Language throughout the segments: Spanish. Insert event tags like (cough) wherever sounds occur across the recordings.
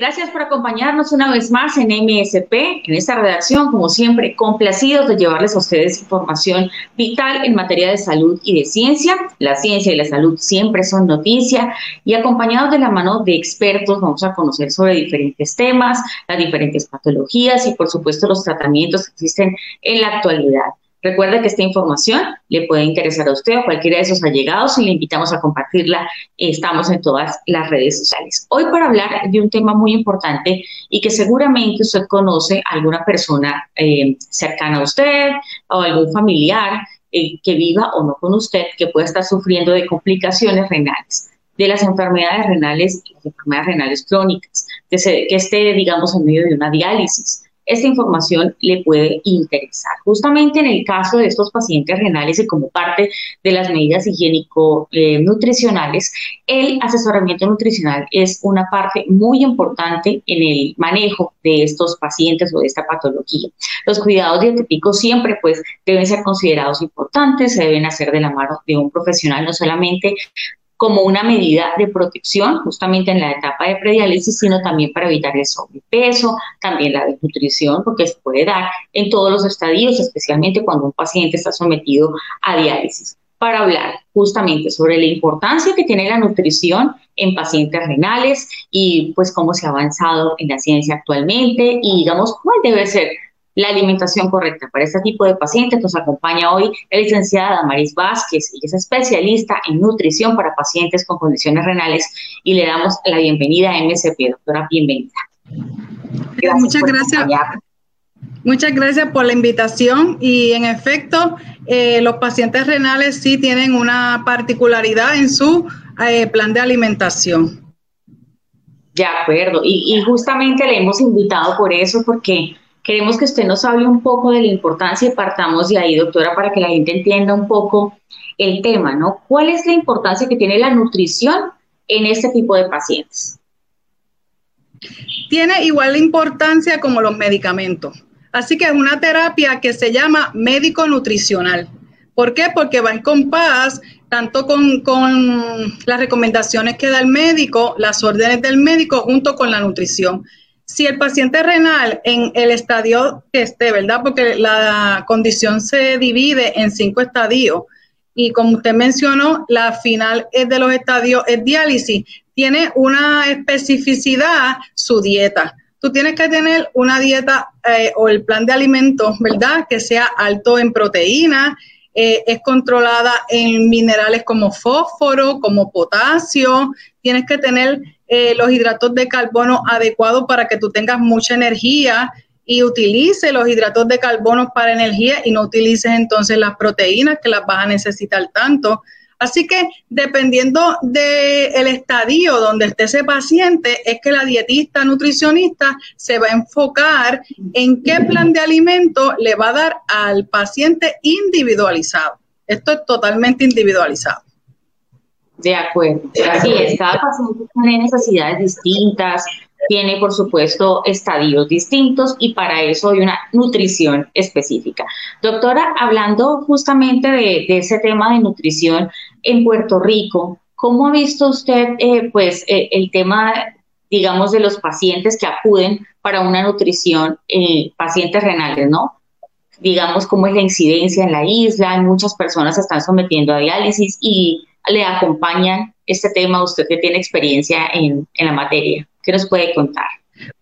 Gracias por acompañarnos una vez más en MSP, en esta redacción, como siempre, complacidos de llevarles a ustedes información vital en materia de salud y de ciencia. La ciencia y la salud siempre son noticia y acompañados de la mano de expertos vamos a conocer sobre diferentes temas, las diferentes patologías y por supuesto los tratamientos que existen en la actualidad. Recuerde que esta información le puede interesar a usted o cualquiera de sus allegados y le invitamos a compartirla. Estamos en todas las redes sociales. Hoy para hablar de un tema muy importante y que seguramente usted conoce a alguna persona eh, cercana a usted o algún familiar eh, que viva o no con usted que pueda estar sufriendo de complicaciones renales de las enfermedades renales, las enfermedades renales crónicas, que, que esté, digamos, en medio de una diálisis, esta información le puede interesar. Justamente en el caso de estos pacientes renales y como parte de las medidas higiénico-nutricionales, el asesoramiento nutricional es una parte muy importante en el manejo de estos pacientes o de esta patología. Los cuidados dietéticos siempre pues deben ser considerados importantes, se deben hacer de la mano de un profesional, no solamente como una medida de protección justamente en la etapa de prediálisis, sino también para evitar el sobrepeso, también la desnutrición, porque se puede dar en todos los estadios, especialmente cuando un paciente está sometido a diálisis. Para hablar justamente sobre la importancia que tiene la nutrición en pacientes renales y pues cómo se ha avanzado en la ciencia actualmente y digamos cuál debe ser la alimentación correcta para este tipo de pacientes. Nos acompaña hoy la licenciada Maris Vázquez, y es especialista en nutrición para pacientes con condiciones renales y le damos la bienvenida a MSP. Doctora, bienvenida. Muchas gracias. Muchas gracias por la invitación y en efecto, eh, los pacientes renales sí tienen una particularidad en su eh, plan de alimentación. De acuerdo, y, y justamente le hemos invitado por eso, porque Queremos que usted nos hable un poco de la importancia y partamos de ahí, doctora, para que la gente entienda un poco el tema, ¿no? ¿Cuál es la importancia que tiene la nutrición en este tipo de pacientes? Tiene igual importancia como los medicamentos. Así que es una terapia que se llama médico nutricional. ¿Por qué? Porque va en compás tanto con, con, las recomendaciones que da el médico, las órdenes del médico, junto con la nutrición si el paciente renal en el estadio que esté, ¿verdad? Porque la condición se divide en cinco estadios y como usted mencionó, la final de los estadios es diálisis, tiene una especificidad su dieta. Tú tienes que tener una dieta eh, o el plan de alimentos, ¿verdad? Que sea alto en proteína, eh, es controlada en minerales como fósforo, como potasio, tienes que tener eh, los hidratos de carbono adecuados para que tú tengas mucha energía y utilice los hidratos de carbono para energía y no utilices entonces las proteínas que las vas a necesitar tanto. Así que dependiendo del estadio donde esté ese paciente, es que la dietista nutricionista se va a enfocar en qué plan de alimento le va a dar al paciente individualizado. Esto es totalmente individualizado. De acuerdo, así es, cada paciente tiene necesidades distintas, tiene por supuesto estadios distintos y para eso hay una nutrición específica. Doctora, hablando justamente de, ese tema de nutrición en Puerto Rico, ¿cómo ha visto usted eh, pues eh, el tema, digamos, de los pacientes que acuden para una nutrición, eh, pacientes renales, ¿no? Digamos, cómo es la incidencia en la isla, muchas personas se están sometiendo a diálisis y le acompañan este tema, usted que tiene experiencia en, la materia? ¿Qué nos puede contar?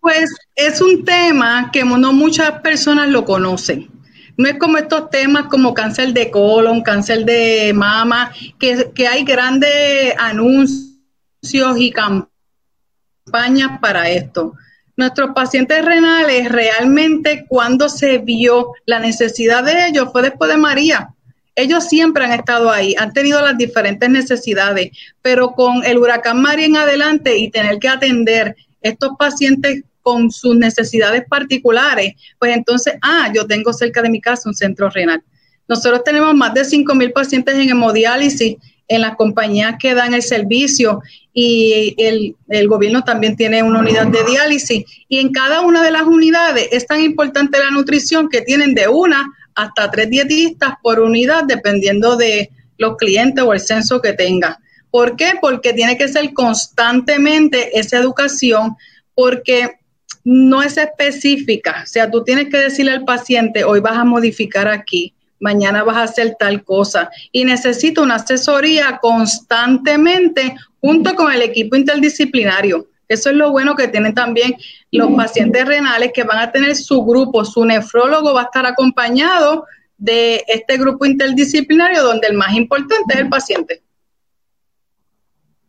Pues es un tema que no muchas personas lo conocen. No es como estos temas como cáncer de colon, cáncer de mama, que, que hay grandes anuncios y campañas para esto. Nuestros pacientes renales realmente cuando se vio la necesidad de ellos fue después de María ellos siempre han estado ahí, han tenido las diferentes necesidades, pero con el huracán María en adelante y tener que atender estos pacientes con sus necesidades particulares, pues entonces, ah, yo tengo cerca de mi casa un centro renal. Nosotros tenemos más de 5.000 pacientes en hemodiálisis en las compañías que dan el servicio y el, el, gobierno también tiene una unidad de diálisis y en cada una de las unidades es tan importante la nutrición que tienen de una hasta tres dietistas por unidad dependiendo de los clientes o el censo que tenga. ¿Por qué? Porque tiene que ser constantemente esa educación porque no es específica. O sea, tú tienes que decirle al paciente, hoy vas a modificar aquí, mañana vas a hacer tal cosa. Y necesito una asesoría constantemente junto con el equipo interdisciplinario. Eso es lo bueno que tienen también los pacientes renales que van a tener su grupo, su nefrólogo va a estar acompañado de este grupo interdisciplinario donde el más importante es el paciente.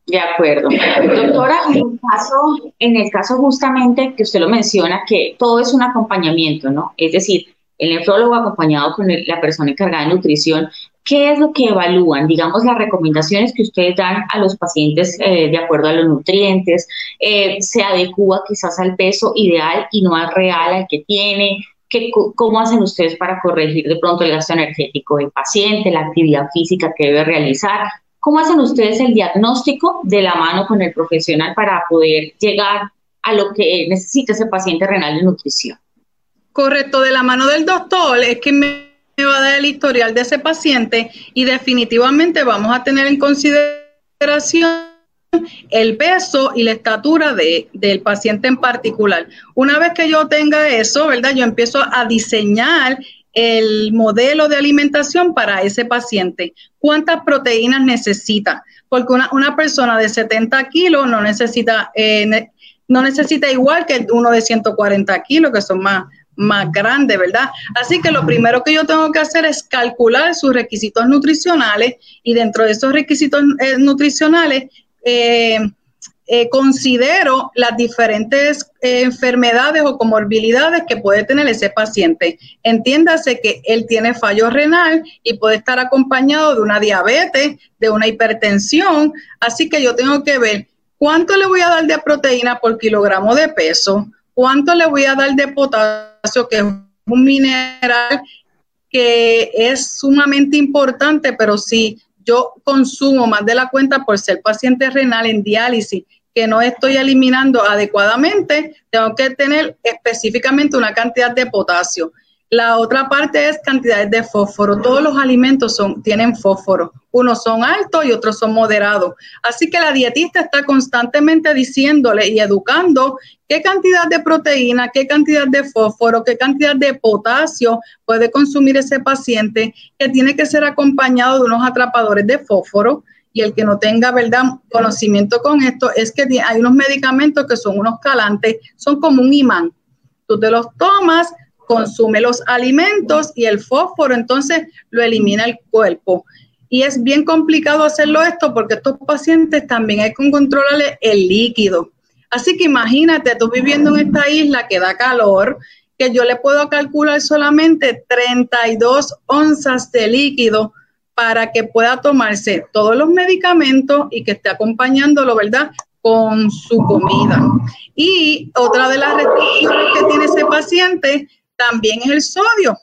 De acuerdo. Doctora, en el, caso, justamente que usted lo menciona, que todo es un acompañamiento, ¿no? Es decir, el nefrólogo acompañado con la persona encargada de nutrición, ¿qué es lo que evalúan? Digamos, las recomendaciones que ustedes dan a los pacientes eh, de acuerdo a los nutrientes, eh, se adecúa quizás al peso ideal y no al real, al que tiene. ¿Qué, ¿Cómo hacen ustedes para corregir de pronto el gasto energético del paciente, la actividad física que debe realizar? ¿Cómo hacen ustedes el diagnóstico de la mano con el profesional para poder llegar a lo que necesita ese paciente renal de nutrición? Correcto, de la mano del doctor es que me va a dar el historial de ese paciente y definitivamente vamos a tener en consideración el peso y la estatura de, del paciente en particular. Una vez que yo tenga eso, ¿verdad? Yo empiezo a diseñar el modelo de alimentación para ese paciente. ¿Cuántas proteínas necesita? Porque una, persona de 70 kilos no necesita, eh, no necesita igual que uno de 140 kilos, que son más, más grandes, ¿verdad? Así que lo primero que yo tengo que hacer es calcular sus requisitos nutricionales y dentro de esos requisitos eh, nutricionales, eh, eh, considero las diferentes enfermedades o comorbilidades que puede tener ese paciente. Entiéndase que él tiene fallo renal y puede estar acompañado de una diabetes, de una hipertensión, así que yo tengo que ver cuánto le voy a dar de proteína por kilogramo de peso, cuánto le voy a dar de potasio, que es un mineral que es sumamente importante, pero si yo consumo más de la cuenta por ser paciente renal en diálisis que no estoy eliminando adecuadamente, tengo que tener específicamente una cantidad de potasio. La otra parte es cantidades de fósforo. Todos los alimentos son, tienen fósforo. Unos son altos y otros son moderados. Así que la dietista está constantemente diciéndole y educando qué cantidad de proteína, qué cantidad de fósforo, qué cantidad de potasio puede consumir ese paciente, que tiene que ser acompañado de unos atrapadores de fósforo y el que no tenga, ¿verdad?, conocimiento con esto, es que hay unos medicamentos que son unos calantes, son como un imán. Tú te los tomas, consume los alimentos y el fósforo entonces lo elimina el cuerpo. Y es bien complicado hacerlo esto porque estos pacientes también hay que controlarle el líquido. Así que imagínate, tú viviendo en esta isla que da calor, que yo le puedo calcular solamente 32 onzas de líquido para que pueda tomarse todos los medicamentos y que esté acompañándolo, ¿verdad? Con su comida. Y otra de las restricciones que tiene ese paciente también es el sodio.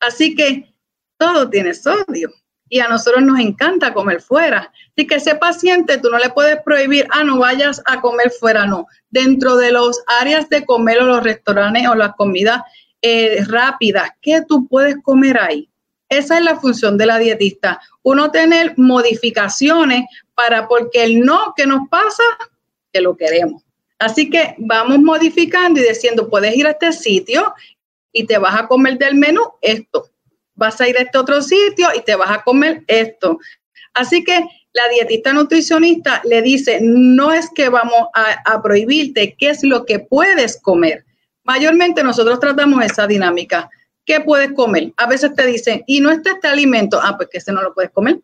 Así que todo tiene sodio y a nosotros nos encanta comer fuera. Así que ese paciente tú no le puedes prohibir, ah, no vayas a comer fuera, no. Dentro de los áreas de comer o los restaurantes o las comidas eh, rápidas, ¿qué tú puedes comer ahí? Esa es la función de la dietista. Uno tener modificaciones para, porque el no que nos pasa, que lo queremos. Así que vamos modificando y diciendo, puedes ir a este sitio y te vas a comer del menú esto. Vas a ir a este otro sitio y te vas a comer esto. Así que la dietista nutricionista le dice, no es que vamos a, prohibirte qué es lo que puedes comer. Mayormente nosotros tratamos esa dinámica ¿qué puedes comer? A veces te dicen, y no está este alimento, ah, pues que ese no lo puedes comer.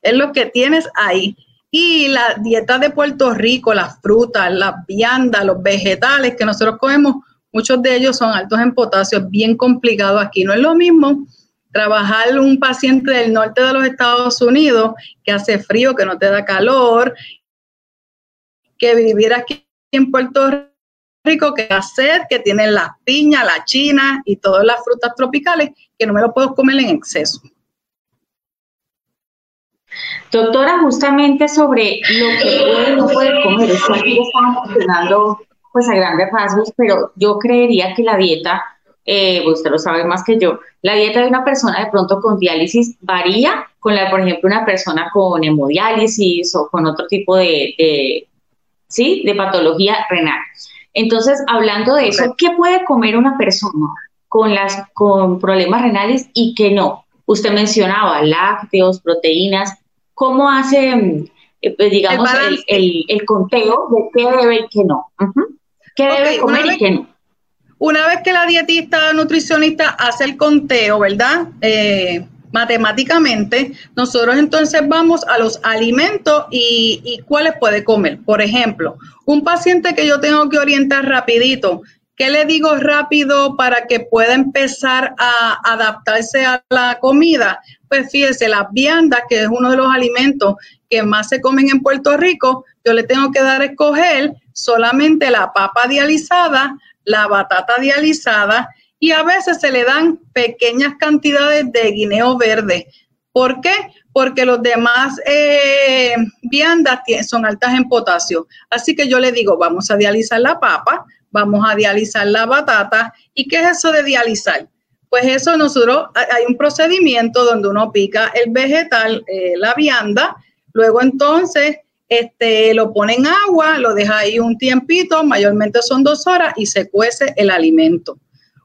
Es lo que tienes ahí. Y la dieta de Puerto Rico, las frutas, las viandas, los vegetales que nosotros comemos, muchos de ellos son altos en potasio, es bien complicado aquí. No es lo mismo trabajar un paciente del norte de los Estados Unidos que hace frío, que no te da calor, que vivir aquí en Puerto Rico que sed, que tienen las piñas, la china y todas las frutas tropicales, que no me lo puedo comer en exceso. Doctora, justamente sobre lo que puede no puede comer, esto aquí estamos mencionando pues a grandes rasgos, pero yo creería que la dieta, eh, usted lo sabe más que yo, la dieta de una persona de pronto con diálisis varía con la, por ejemplo, una persona con hemodiálisis o con otro tipo de, de ¿sí? de patología renal. Entonces, hablando de eso, ¿qué puede comer una persona con, las, con problemas renales y qué no? Usted mencionaba lácteos, proteínas. ¿Cómo hace, eh, pues, digamos, el, el, conteo de qué debe y qué no? ¿Qué debe comer y qué no? Una vez que la dietista nutricionista hace el conteo, ¿verdad? Eh, matemáticamente, nosotros entonces vamos a los alimentos y, y, cuáles puede comer. Por ejemplo, un paciente que yo tengo que orientar rapidito, ¿qué le digo rápido para que pueda empezar a adaptarse a la comida? Pues fíjese, las viandas, que es uno de los alimentos que más se comen en Puerto Rico, yo le tengo que dar a escoger solamente la papa dializada, la batata dializada y a veces se le dan pequeñas cantidades de guineo verde. ¿Por qué? Porque los demás eh, viandas son altas en potasio. Así que yo le digo, vamos a dializar la papa, vamos a dializar la batata. ¿Y qué es eso de dializar? Pues eso nosotros, hay un procedimiento donde uno pica el vegetal, eh, la vianda, luego entonces este, lo pone en agua, lo deja ahí un tiempito, mayormente son dos horas y se cuece el alimento.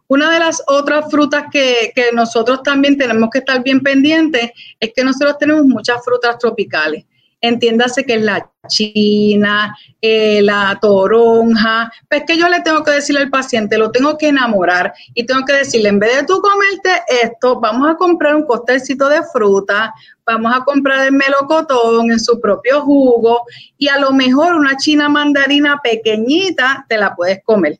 Una de las otras frutas que, nosotros también tenemos que estar bien pendientes es que nosotros tenemos muchas frutas tropicales. Entiéndase que es la china, eh, la toronja. Pues que yo le tengo que decirle al paciente, lo tengo que enamorar y tengo que decirle, en vez de tú comerte esto, vamos a comprar un costelcito de fruta, vamos a comprar el melocotón en su propio jugo y a lo mejor una china mandarina pequeñita te la puedes comer.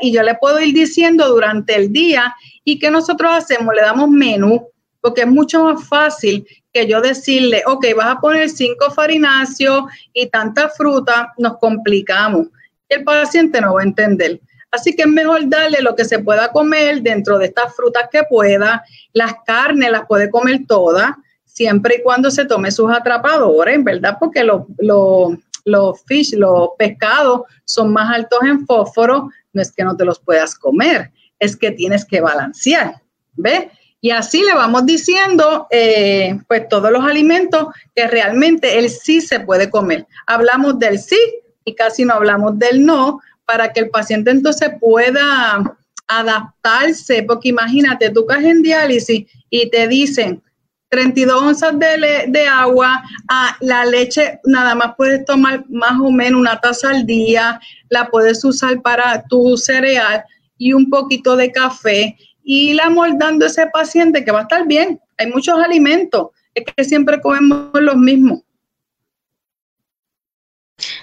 Y yo le puedo ir diciendo durante el día y que nosotros hacemos, le damos menú, porque es mucho más fácil que yo decirle, ok, vas a poner cinco farináceos y tanta fruta, nos complicamos. El paciente no va a entender. Así que es mejor darle lo que se pueda comer dentro de estas frutas que pueda. Las carnes las puede comer todas, siempre y cuando se tome sus atrapadores, ¿verdad? Porque los, los fish, los pescados son más altos en fósforo, no es que no te los puedas comer, es que tienes que balancear, ¿ves? Y así le vamos diciendo, eh, pues todos los alimentos que realmente el sí se puede comer. Hablamos del sí y casi no hablamos del no, para que el paciente entonces pueda adaptarse, porque imagínate, tú caes en diálisis y te dicen 32 onzas de, de agua, a la leche nada más puedes tomar más o menos una taza al día, la puedes usar para tu cereal y un poquito de café y la moldando ese paciente que va a estar bien. Hay muchos alimentos, es que siempre comemos los mismos.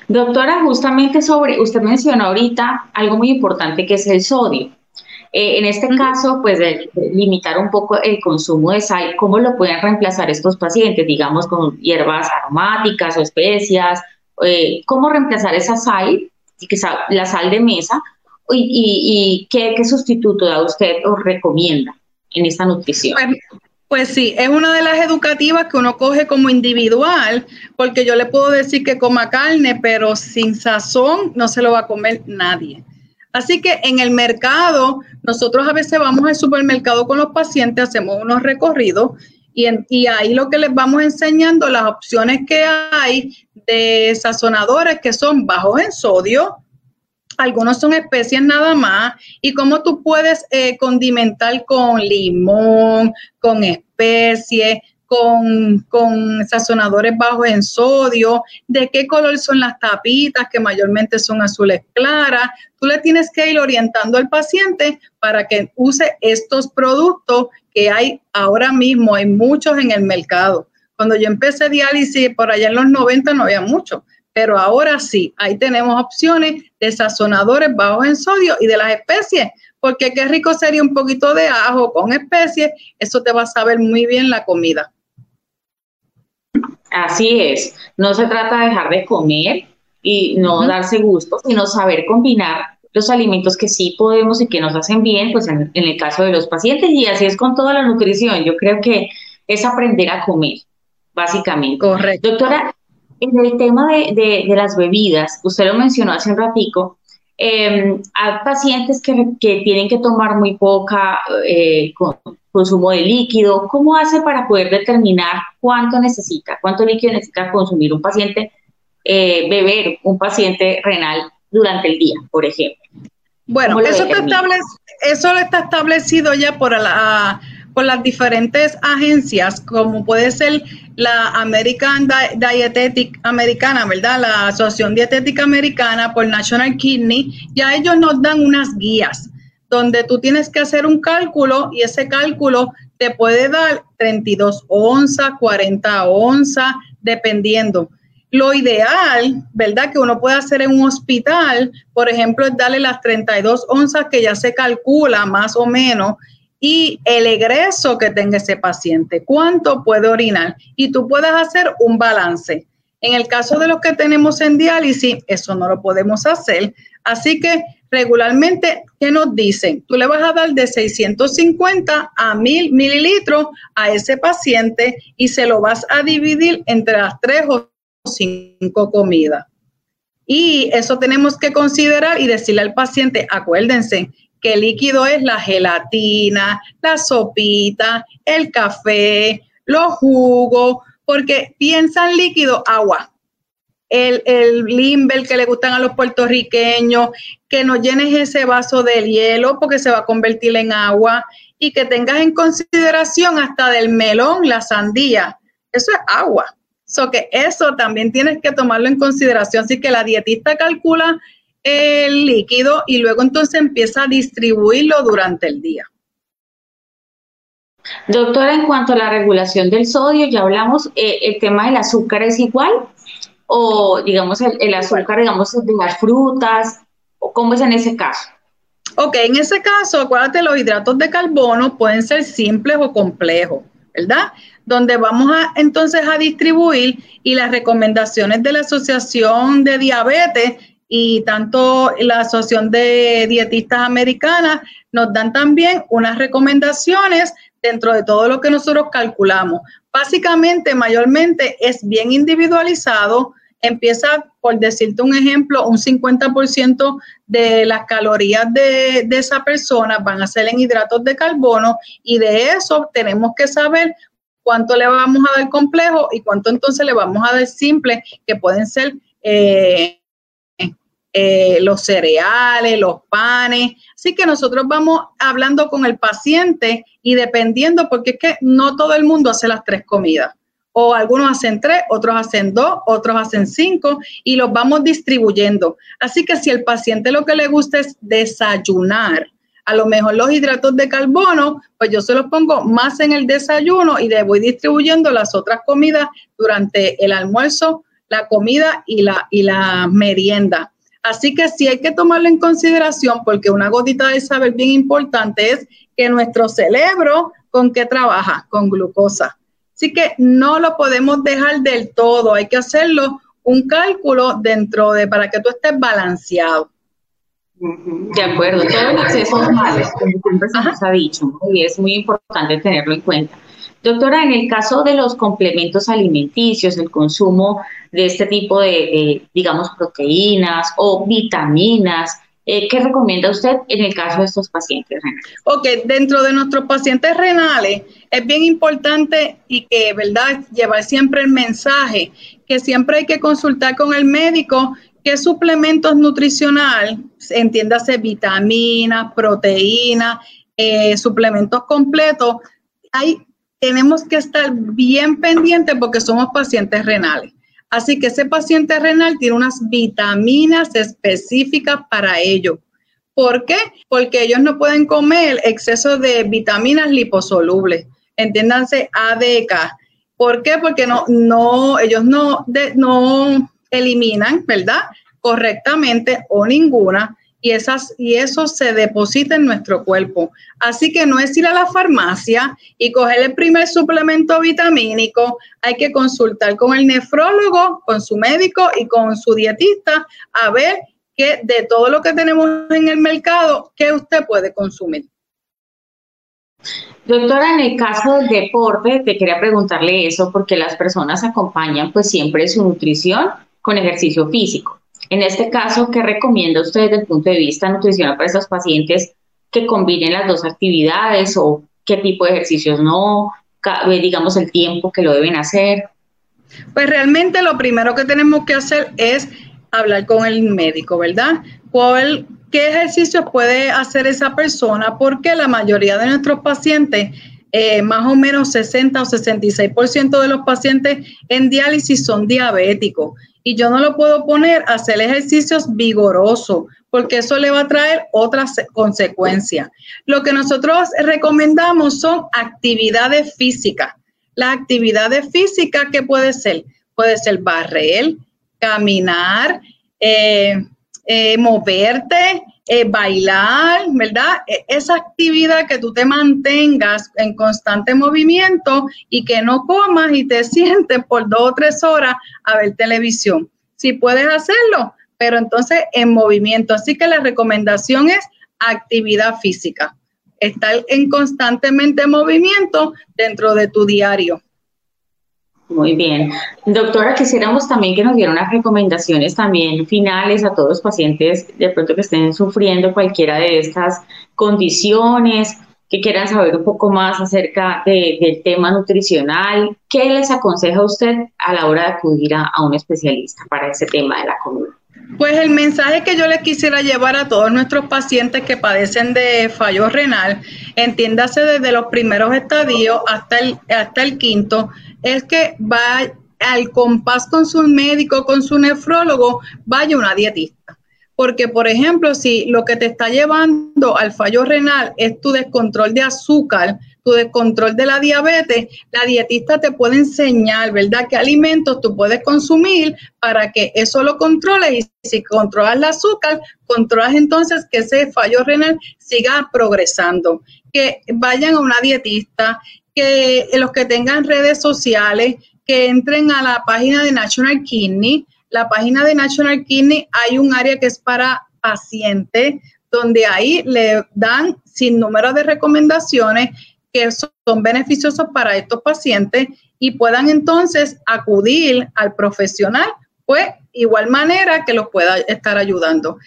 Doctora, justamente sobre, usted mencionó ahorita algo muy importante que es el sodio. Eh, en este caso, pues limitar un poco el consumo de sal, ¿cómo lo pueden reemplazar estos pacientes? Digamos, con hierbas aromáticas o especias. Eh, ¿Cómo reemplazar esa sal la sal de mesa, y, qué, sustituto da usted o recomienda en esta nutrición. Pues, sí, es una de las educativas que uno coge como individual, porque yo le puedo decir que coma carne, pero sin sazón no se lo va a comer nadie. Así que en el mercado, nosotros a veces vamos al supermercado con los pacientes, hacemos unos recorridos y, y, ahí lo que les vamos enseñando, las opciones que hay de sazonadores que son bajos en sodio, algunos son especies nada más, y cómo tú puedes eh, condimentar con limón, con especies, con, con, sazonadores bajos en sodio, de qué color son las tapitas, que mayormente son azules claras. Tú le tienes que ir orientando al paciente para que use estos productos que hay ahora mismo, hay muchos en el mercado. Cuando yo empecé diálisis por allá en los 90 no había mucho, pero ahora sí, ahí tenemos opciones de sazonadores bajos en sodio y de las especies, porque qué rico sería un poquito de ajo con especies, eso te va a saber muy bien la comida. Así es, no se trata de dejar de comer y no darse gusto, sino saber combinar los alimentos que sí podemos y que nos hacen bien, pues en, el caso de los pacientes, y así es con toda la nutrición. Yo creo que es aprender a comer, básicamente. Correcto. Doctora, en el tema de, las bebidas, usted lo mencionó hace un ratico, eh, hay pacientes que, tienen que tomar muy poca eh, consumo de líquido. ¿Cómo hace para poder determinar cuánto necesita, cuánto líquido necesita consumir un paciente, eh, beber un paciente renal durante el día, por ejemplo? Bueno, eso está, eso está establecido ya por, la, por las diferentes agencias, como puede ser la American Dietetic Americana, ¿verdad? La Asociación Dietética Americana por National Kidney, ya ellos nos dan unas guías donde tú tienes que hacer un cálculo y ese cálculo te puede dar 32 onzas, 40 onzas, dependiendo. Lo ideal, ¿verdad? Que uno puede hacer en un hospital, por ejemplo, es darle las 32 onzas que ya se calcula más o menos y el egreso que tenga ese paciente, cuánto puede orinar y tú puedes hacer un balance. En el caso de los que tenemos en diálisis, eso no lo podemos hacer. Así que regularmente, ¿qué nos dicen? Tú le vas a dar de 650 a 1000 mililitros a ese paciente y se lo vas a dividir entre las tres o cinco comidas. Y eso tenemos que considerar y decirle al paciente, acuérdense que líquido es la gelatina, la sopita, el café, los jugos, porque piensan líquido, agua. El, el limber que le gustan a los puertorriqueños, que no llenes ese vaso de hielo porque se va a convertir en agua y que tengas en consideración hasta del melón, la sandía. Eso es agua. So que eso también tienes que tomarlo en consideración. Así que la dietista calcula el líquido y luego entonces empieza a distribuirlo durante el día. Doctora, en cuanto a la regulación del sodio, ya hablamos, eh, ¿el tema del azúcar es igual? ¿O digamos el, azúcar, digamos, de las frutas? ¿O cómo es en ese caso? Ok, en ese caso, acuérdate, los hidratos de carbono pueden ser simples o complejos, ¿verdad? donde vamos a entonces a distribuir y las recomendaciones de la Asociación de Diabetes y tanto la Asociación de Dietistas Americanas nos dan también unas recomendaciones dentro de todo lo que nosotros calculamos. Básicamente, mayormente es bien individualizado. Empieza, por decirte un ejemplo, un 50% de las calorías de, de esa persona van a ser en hidratos de carbono y de eso tenemos que saber cuánto le vamos a dar complejo y cuánto entonces le vamos a dar simple, que pueden ser eh, eh, los cereales, los panes. Así que nosotros vamos hablando con el paciente y dependiendo, porque es que no todo el mundo hace las tres comidas. O algunos hacen tres, otros hacen dos, otros hacen cinco y los vamos distribuyendo. Así que si el paciente lo que le gusta es desayunar, a lo mejor los hidratos de carbono, pues yo se los pongo más en el desayuno y le voy distribuyendo las otras comidas durante el almuerzo, la comida y la, y la merienda. Así que sí hay que tomarlo en consideración porque una gotita de saber bien importante es que nuestro cerebro con qué trabaja, con glucosa. Así que no lo podemos dejar del todo, hay que hacerlo un cálculo dentro de para que tú estés balanceado. De acuerdo, todo el exceso es malo, como siempre se nos ha dicho, y es muy importante tenerlo en cuenta. Doctora, en el caso de los complementos alimenticios, el consumo de este tipo de, digamos, proteínas o vitaminas, eh, ¿qué recomienda usted en el caso de estos pacientes renales? Ok, dentro de nuestros pacientes renales es bien importante y que, ¿verdad?, llevar siempre el mensaje que siempre hay que consultar con el médico ¿Qué suplementos nutricional? Entiéndase vitaminas, proteínas, eh, suplementos completos. Ahí tenemos que estar bien pendientes porque somos pacientes renales. Así que ese paciente renal tiene unas vitaminas específicas para ello. ¿Por qué? Porque ellos no pueden comer exceso de vitaminas liposolubles. Entiéndanse ADK. ¿Por qué? Porque no, no, ellos no, no eliminan, ¿verdad? Correctamente o ninguna y, esas, y eso se deposita en nuestro cuerpo. Así que no es ir a la farmacia y coger el primer suplemento vitamínico, hay que consultar con el nefrólogo, con su médico y con su dietista a ver que de todo lo que tenemos en el mercado, ¿qué usted puede consumir? Doctora, en el caso del deporte, te quería preguntarle eso porque las personas acompañan pues siempre su nutrición con ejercicio físico. En este caso, ¿qué recomienda usted desde el punto de vista nutricional para estos pacientes que combinen las dos actividades o qué tipo de ejercicios no, eh, digamos el tiempo que lo deben hacer? Pues realmente lo primero que tenemos que hacer es hablar con el médico, ¿verdad? ¿Cuál, ¿Qué ejercicios puede hacer esa persona? Porque la mayoría de nuestros pacientes, eh, más o menos 60 o 66% de los pacientes en diálisis son diabéticos. Y yo no lo puedo poner a hacer ejercicios vigorosos, porque eso le va a traer otras consecuencias. Lo que nosotros recomendamos son actividades físicas. Las actividades físicas, ¿qué puede ser? Puede ser barrer, caminar, eh, eh, moverte, eh, bailar, ¿verdad? E, esa actividad que tú te mantengas en constante movimiento y que no comas y te (laughs) sientes por dos o tres horas a ver televisión. Si puedes hacerlo, pero entonces en movimiento. Así que la recomendación es actividad física, estar en constantemente movimiento dentro de tu diario. Muy bien. Doctora, quisiéramos también que nos diera unas recomendaciones también finales a todos los pacientes de pronto que estén sufriendo cualquiera de estas condiciones, que quieran saber un poco más acerca del tema nutricional. ¿Qué les aconseja usted a la hora de acudir a, a un especialista para ese tema de la comida? Pues el mensaje que yo les quisiera llevar a todos nuestros pacientes que padecen de fallo renal, entiéndase desde los primeros estadios hasta el, hasta el quinto, es que va al compás con su médico, con su nefrólogo, vaya una dietista. Porque, por ejemplo, si lo que te está llevando al fallo renal es tu descontrol de azúcar, tu descontrol de la diabetes, la dietista te puede enseñar, ¿verdad?, qué alimentos tú puedes consumir para que eso lo controles y si controlas el azúcar, controlas entonces que ese fallo renal siga progresando. Que vayan a una dietista, que los que tengan redes sociales, que entren a la página de National Kidney. La página de National Kidney hay un área que es para pacientes, donde ahí le dan sin número de recomendaciones que son beneficiosos para estos pacientes y puedan entonces acudir al profesional, pues igual manera que los pueda estar ayudando.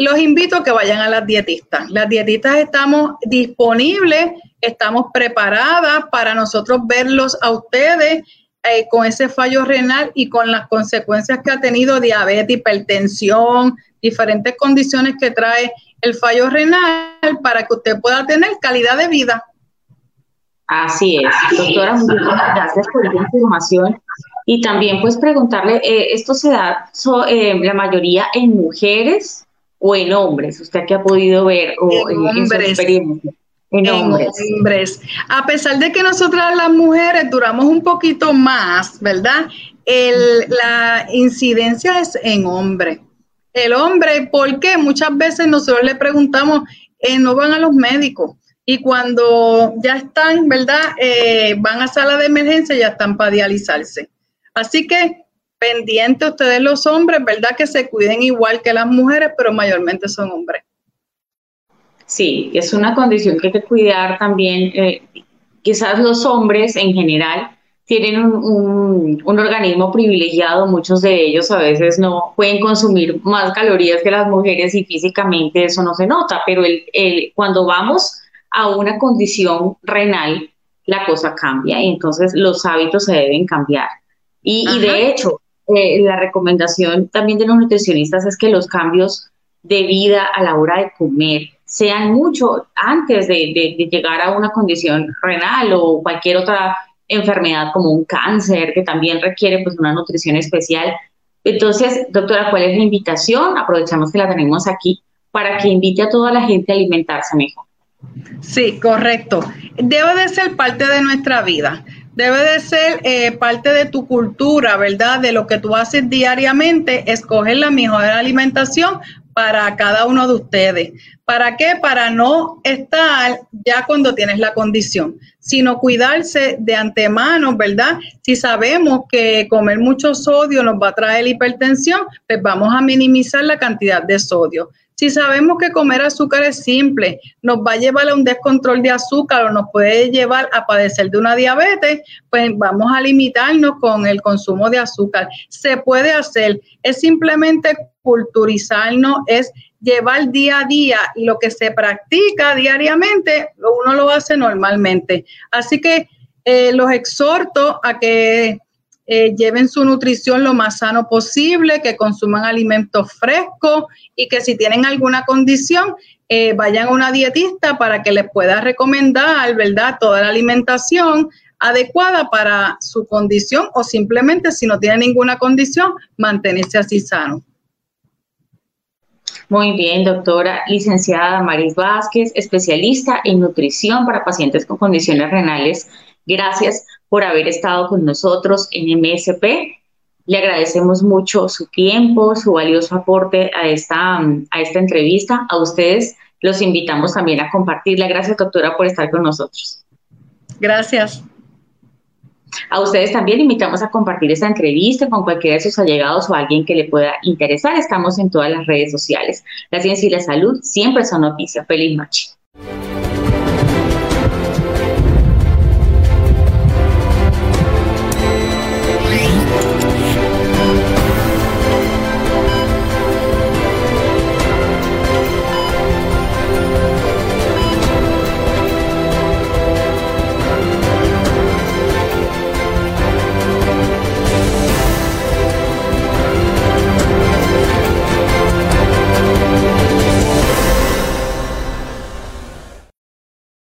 Los invito a que vayan a las dietistas. Las dietistas estamos disponibles estamos preparadas para nosotros verlos a ustedes eh, con ese fallo renal y con las consecuencias que ha tenido diabetes, hipertensión, diferentes condiciones que trae el fallo renal para que usted pueda tener calidad de vida. Así es, doctora, gracias por la información. Y también pues preguntarle, eh, ¿esto se da eh, la mayoría en mujeres o en hombres? ¿Usted qué ha podido ver o en, en su experiencia? En hombres. A pesar de que nosotras las mujeres duramos un poquito más, ¿verdad? la incidencia es en hombre. El hombre, ¿por qué? Muchas veces nosotros le preguntamos, eh, no van a los médicos. Y cuando ya están, ¿verdad? Eh, van a sala de emergencia, ya están para dializarse. Así que pendiente ustedes los hombres, ¿verdad? Que se cuiden igual que las mujeres, pero mayormente son hombres. Sí, es una condición que hay que cuidar también. Eh, quizás los hombres en general tienen un, organismo privilegiado, muchos de ellos a veces no pueden consumir más calorías que las mujeres y físicamente eso no se nota, pero el, cuando vamos a una condición renal, la cosa cambia y entonces los hábitos se deben cambiar. Y, de hecho, eh, la recomendación también de los nutricionistas es que los cambios de vida a la hora de comer sean mucho antes de, llegar a una condición renal o cualquier otra enfermedad como un cáncer que también requiere pues una nutrición especial. Entonces, doctora, ¿cuál es la invitación? Aprovechamos que la tenemos aquí para que invite a toda la gente a alimentarse mejor. Sí, correcto. Debe de ser parte de nuestra vida. Debe de ser eh, parte de tu cultura, ¿verdad? De lo que tú haces diariamente, escoger la mejor alimentación para cada uno de ustedes. ¿Para qué? Para no estar ya cuando tienes la condición, sino cuidarse de antemano, ¿verdad? Si sabemos que comer mucho sodio nos va a traer hipertensión, pues vamos a minimizar la cantidad de sodio. Si sabemos que comer azúcar es simple, nos va a llevar a un descontrol de azúcar o nos puede llevar a padecer de una diabetes, pues vamos a limitarnos con el consumo de azúcar. Se puede hacer, es simplemente culturizarnos, es llevar día a día lo que se practica diariamente, uno lo hace normalmente. Así que eh, los exhorto a que eh, lleven su nutrición lo más sano posible, que consuman alimentos frescos y que si tienen alguna condición, eh, vayan a una dietista para que les pueda recomendar, ¿verdad?, toda la alimentación adecuada para su condición o simplemente si no tiene ninguna condición, mantenerse así sano. Muy bien, doctora licenciada Maris Vázquez, especialista en nutrición para pacientes con condiciones renales. Gracias por haber estado con nosotros en MSP. Le agradecemos mucho su tiempo, su valioso aporte a esta, a esta entrevista. A ustedes los invitamos también a compartirla. Gracias, doctora, por estar con nosotros. Gracias. A ustedes también invitamos a compartir esta entrevista con cualquiera de sus allegados o alguien que le pueda interesar. Estamos en todas las redes sociales. La ciencia y la salud siempre son noticias. Feliz noche.